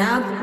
now